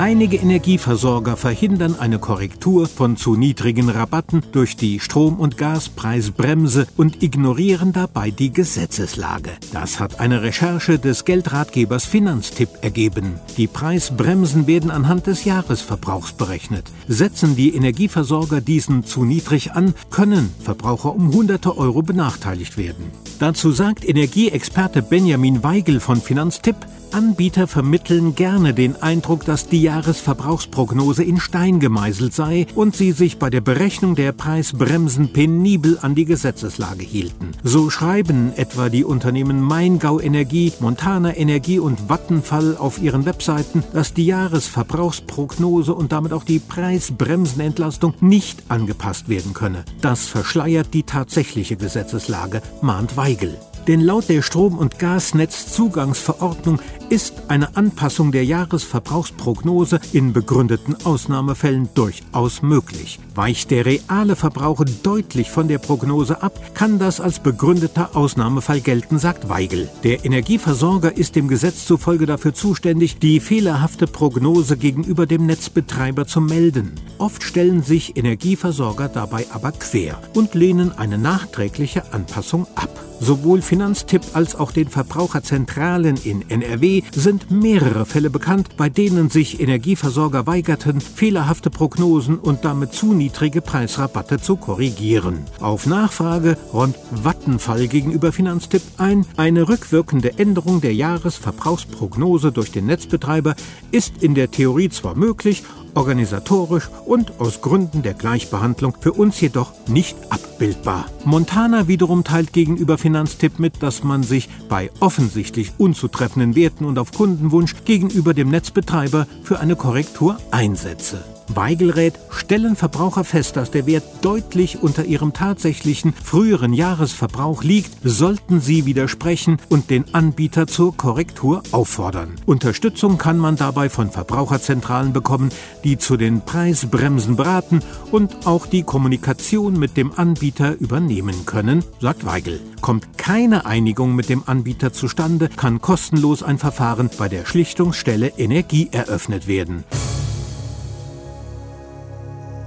Einige Energieversorger verhindern eine Korrektur von zu niedrigen Rabatten durch die Strom- und Gaspreisbremse und ignorieren dabei die Gesetzeslage. Das hat eine Recherche des Geldratgebers Finanztipp ergeben. Die Preisbremsen werden anhand des Jahresverbrauchs berechnet. Setzen die Energieversorger diesen zu niedrig an, können Verbraucher um hunderte Euro benachteiligt werden. Dazu sagt Energieexperte Benjamin Weigel von Finanztipp, Anbieter vermitteln gerne den Eindruck, dass die Jahresverbrauchsprognose in Stein gemeißelt sei und sie sich bei der Berechnung der Preisbremsen penibel an die Gesetzeslage hielten. So schreiben etwa die Unternehmen Maingau Energie, Montana Energie und Vattenfall auf ihren Webseiten, dass die Jahresverbrauchsprognose und damit auch die Preisbremsenentlastung nicht angepasst werden könne. Das verschleiert die tatsächliche Gesetzeslage, mahnt Weigel. Denn laut der Strom- und Gasnetzzugangsverordnung ist eine Anpassung der Jahresverbrauchsprognose in begründeten Ausnahmefällen durchaus möglich. Weicht der reale Verbrauch deutlich von der Prognose ab, kann das als begründeter Ausnahmefall gelten, sagt Weigel. Der Energieversorger ist dem Gesetz zufolge dafür zuständig, die fehlerhafte Prognose gegenüber dem Netzbetreiber zu melden. Oft stellen sich Energieversorger dabei aber quer und lehnen eine nachträgliche Anpassung ab. Sowohl Finanztipp als auch den Verbraucherzentralen in NRW sind mehrere Fälle bekannt, bei denen sich Energieversorger weigerten, fehlerhafte Prognosen und damit zu niedrige Preisrabatte zu korrigieren. Auf Nachfrage räumt Vattenfall gegenüber Finanztipp ein, eine rückwirkende Änderung der Jahresverbrauchsprognose durch den Netzbetreiber ist in der Theorie zwar möglich, organisatorisch und aus Gründen der Gleichbehandlung für uns jedoch nicht abbildbar. Montana wiederum teilt gegenüber Finanztipp mit, dass man sich bei offensichtlich unzutreffenden Werten und auf Kundenwunsch gegenüber dem Netzbetreiber für eine Korrektur einsetze. Weigel rät, stellen Verbraucher fest, dass der Wert deutlich unter ihrem tatsächlichen früheren Jahresverbrauch liegt, sollten sie widersprechen und den Anbieter zur Korrektur auffordern. Unterstützung kann man dabei von Verbraucherzentralen bekommen, die zu den Preisbremsen beraten und auch die Kommunikation mit dem Anbieter übernehmen können, sagt Weigel. Kommt keine Einigung mit dem Anbieter zustande, kann kostenlos ein Verfahren bei der Schlichtungsstelle Energie eröffnet werden.